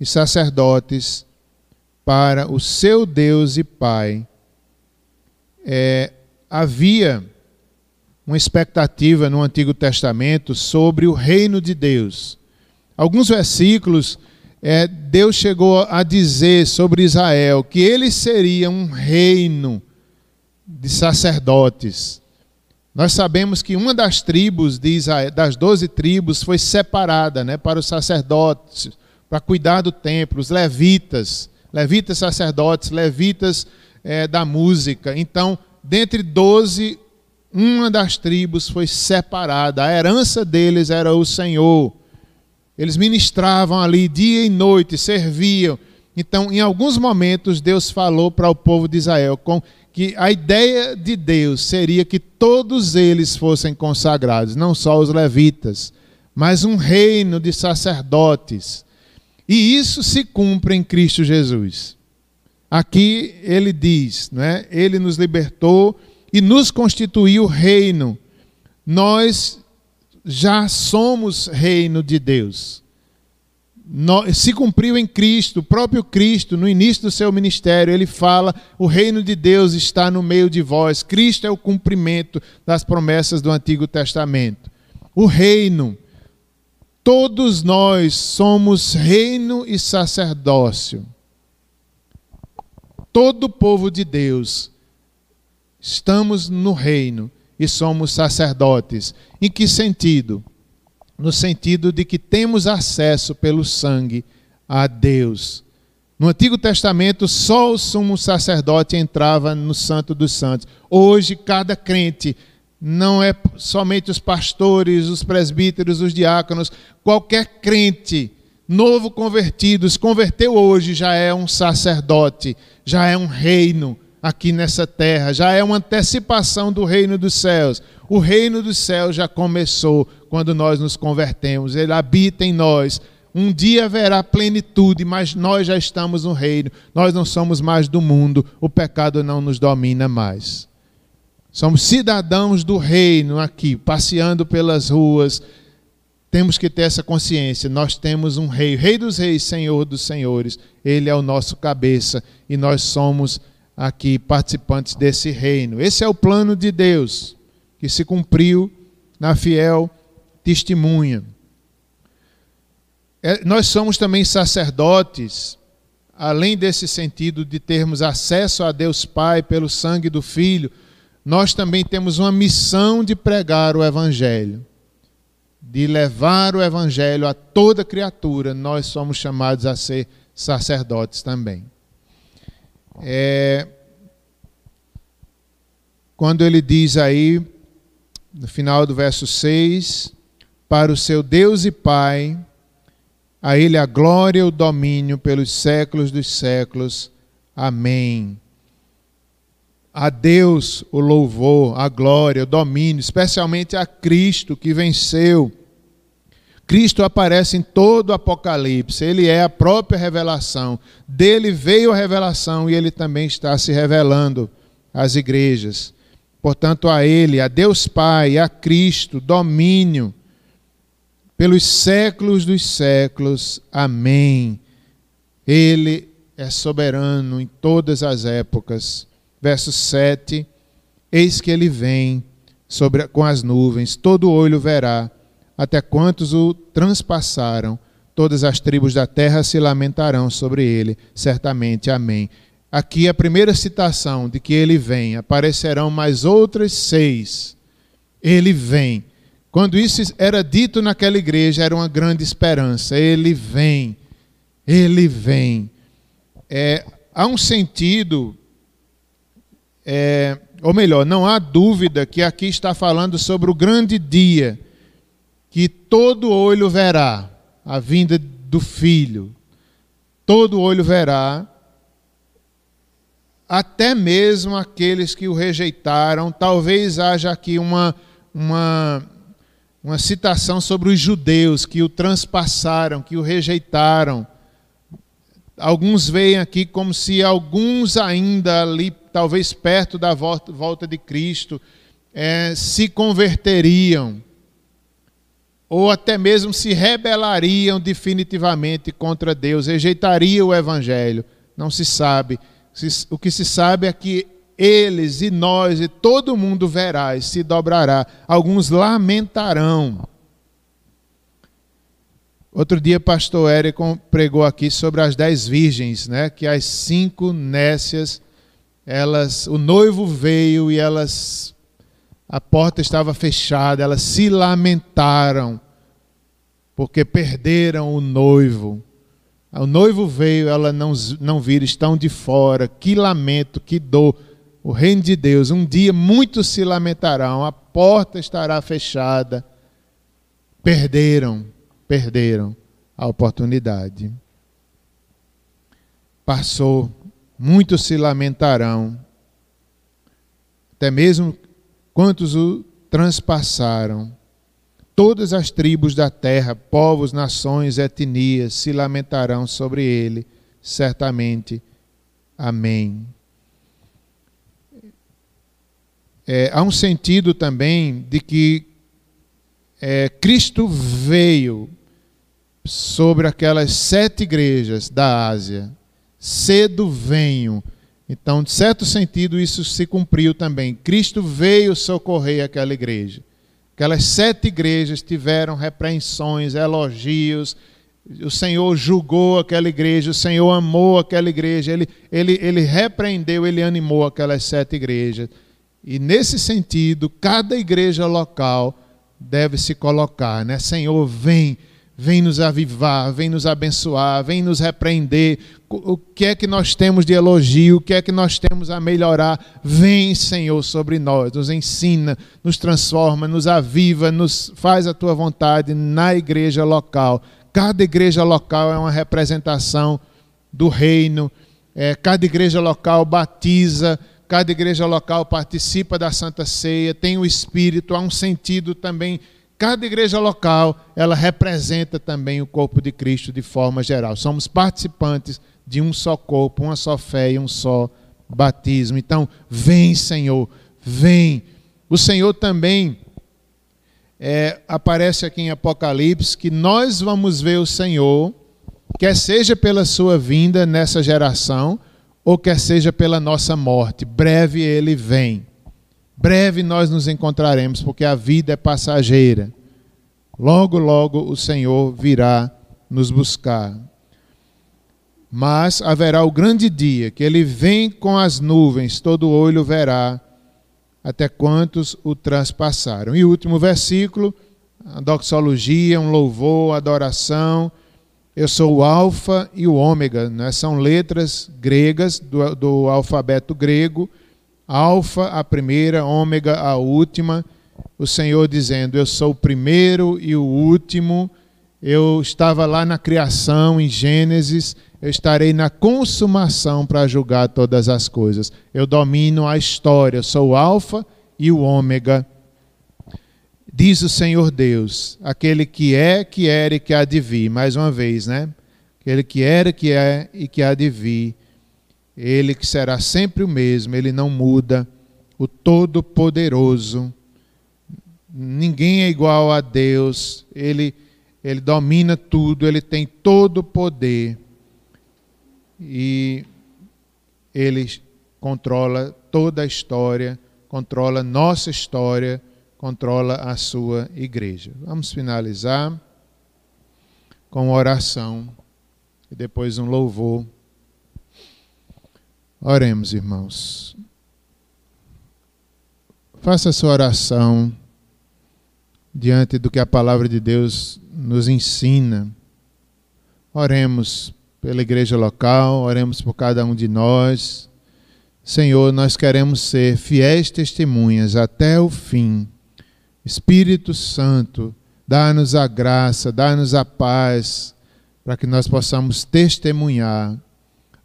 e sacerdotes para o seu Deus e Pai. É, havia uma expectativa no Antigo Testamento sobre o reino de Deus. Alguns versículos, é, Deus chegou a dizer sobre Israel que ele seria um reino de sacerdotes. Nós sabemos que uma das tribos de Israel, das doze tribos, foi separada né, para os sacerdotes, para cuidar do templo, os levitas levitas sacerdotes, levitas é, da música. Então, dentre doze, uma das tribos foi separada. A herança deles era o Senhor. Eles ministravam ali dia e noite, serviam. Então, em alguns momentos, Deus falou para o povo de Israel com que a ideia de Deus seria que todos eles fossem consagrados, não só os levitas, mas um reino de sacerdotes. E isso se cumpre em Cristo Jesus. Aqui ele diz, não é? Ele nos libertou e nos constituiu reino. Nós já somos reino de Deus. Se cumpriu em Cristo, o próprio Cristo, no início do seu ministério, ele fala: o reino de Deus está no meio de vós. Cristo é o cumprimento das promessas do Antigo Testamento. O reino Todos nós somos reino e sacerdócio. Todo o povo de Deus estamos no reino e somos sacerdotes. Em que sentido? No sentido de que temos acesso pelo sangue a Deus. No Antigo Testamento, só o sumo sacerdote entrava no Santo dos Santos. Hoje, cada crente, não é somente os pastores, os presbíteros, os diáconos, qualquer crente novo convertido, se converteu hoje, já é um sacerdote, já é um reino aqui nessa terra, já é uma antecipação do reino dos céus. O reino dos céus já começou quando nós nos convertemos, ele habita em nós. Um dia haverá plenitude, mas nós já estamos no reino, nós não somos mais do mundo, o pecado não nos domina mais. Somos cidadãos do reino aqui, passeando pelas ruas. Temos que ter essa consciência. Nós temos um rei, rei dos reis, senhor dos senhores. Ele é o nosso cabeça e nós somos aqui participantes desse reino. Esse é o plano de Deus que se cumpriu na fiel testemunha. É, nós somos também sacerdotes, além desse sentido de termos acesso a Deus Pai pelo sangue do Filho, nós também temos uma missão de pregar o Evangelho, de levar o Evangelho a toda criatura. Nós somos chamados a ser sacerdotes também. É, quando ele diz aí, no final do verso 6, para o seu Deus e Pai a Ele a glória e o domínio pelos séculos dos séculos. Amém. A Deus o louvor, a glória, o domínio, especialmente a Cristo que venceu. Cristo aparece em todo o Apocalipse, ele é a própria revelação. Dele veio a revelação e ele também está se revelando às igrejas. Portanto, a Ele, a Deus Pai, a Cristo, domínio pelos séculos dos séculos. Amém. Ele é soberano em todas as épocas. Verso 7: Eis que ele vem sobre, com as nuvens, todo olho verá, até quantos o transpassaram. Todas as tribos da terra se lamentarão sobre ele, certamente. Amém. Aqui a primeira citação de que ele vem, aparecerão mais outras seis. Ele vem. Quando isso era dito naquela igreja, era uma grande esperança. Ele vem, ele vem. É, há um sentido, é, ou melhor, não há dúvida que aqui está falando sobre o grande dia que todo olho verá a vinda do Filho. Todo olho verá, até mesmo aqueles que o rejeitaram. Talvez haja aqui uma, uma uma citação sobre os judeus que o transpassaram, que o rejeitaram. Alguns veem aqui como se alguns ainda ali, talvez perto da volta de Cristo, é, se converteriam, ou até mesmo se rebelariam definitivamente contra Deus, rejeitariam o Evangelho. Não se sabe. O que se sabe é que eles e nós e todo mundo verá e se dobrará. Alguns lamentarão. Outro dia, pastor Érico pregou aqui sobre as dez virgens, né? Que as cinco nécias, elas, o noivo veio e elas, a porta estava fechada, elas se lamentaram porque perderam o noivo. O noivo veio, ela não, não viram, estão de fora. Que lamento, que dor o reino de Deus, um dia muitos se lamentarão, a porta estará fechada. Perderam, perderam a oportunidade. Passou, muitos se lamentarão, até mesmo quantos o transpassaram. Todas as tribos da terra, povos, nações, etnias, se lamentarão sobre ele, certamente. Amém. É, há um sentido também de que é, Cristo veio sobre aquelas sete igrejas da Ásia. Cedo venho. Então, de certo sentido, isso se cumpriu também. Cristo veio socorrer aquela igreja. Aquelas sete igrejas tiveram repreensões, elogios. O Senhor julgou aquela igreja, o Senhor amou aquela igreja, ele, ele, ele repreendeu, ele animou aquelas sete igrejas. E nesse sentido, cada igreja local deve se colocar, né? Senhor, vem, vem nos avivar, vem nos abençoar, vem nos repreender. O que é que nós temos de elogio, o que é que nós temos a melhorar? Vem, Senhor, sobre nós, nos ensina, nos transforma, nos aviva, nos faz a tua vontade na igreja local. Cada igreja local é uma representação do reino, é, cada igreja local batiza, cada igreja local participa da Santa Ceia, tem o Espírito, há um sentido também Cada igreja local, ela representa também o corpo de Cristo de forma geral. Somos participantes de um só corpo, uma só fé e um só batismo. Então, vem, Senhor, vem. O Senhor também é, aparece aqui em Apocalipse que nós vamos ver o Senhor, quer seja pela sua vinda nessa geração, ou quer seja pela nossa morte. Breve ele vem. Breve nós nos encontraremos, porque a vida é passageira. Logo, logo o Senhor virá nos buscar. Mas haverá o grande dia, que ele vem com as nuvens, todo olho verá, até quantos o transpassaram. E o último versículo, a doxologia, um louvor, adoração. Eu sou o Alfa e o Ômega, né? são letras gregas do, do alfabeto grego Alfa, a primeira, ômega, a última. O Senhor dizendo: Eu sou o primeiro e o último. Eu estava lá na criação, em Gênesis. Eu estarei na consumação para julgar todas as coisas. Eu domino a história. Eu sou o Alfa e o Ômega. Diz o Senhor Deus, aquele que é, que era e que há de vir. Mais uma vez, né? Aquele que era, que é e que há de vir ele que será sempre o mesmo, ele não muda, o Todo-Poderoso. Ninguém é igual a Deus, ele, ele domina tudo, ele tem todo o poder e ele controla toda a história, controla nossa história, controla a sua igreja. Vamos finalizar com uma oração e depois um louvor. Oremos, irmãos. Faça a sua oração diante do que a palavra de Deus nos ensina. Oremos pela igreja local, oremos por cada um de nós. Senhor, nós queremos ser fiéis testemunhas até o fim. Espírito Santo, dá-nos a graça, dá-nos a paz, para que nós possamos testemunhar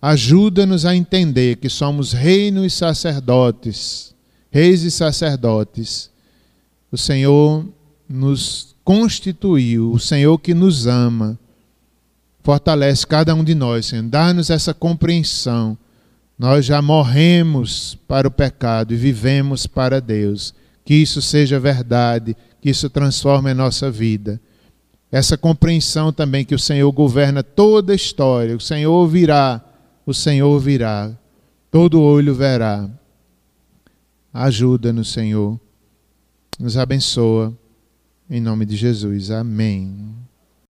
Ajuda-nos a entender que somos reino e sacerdotes, reis e sacerdotes. O Senhor nos constituiu, o Senhor que nos ama. Fortalece cada um de nós, Senhor. Dá-nos essa compreensão. Nós já morremos para o pecado e vivemos para Deus. Que isso seja verdade, que isso transforme a nossa vida. Essa compreensão também que o Senhor governa toda a história, o Senhor virá o Senhor virá, todo olho verá. Ajuda-nos, Senhor. Nos abençoa. Em nome de Jesus. Amém.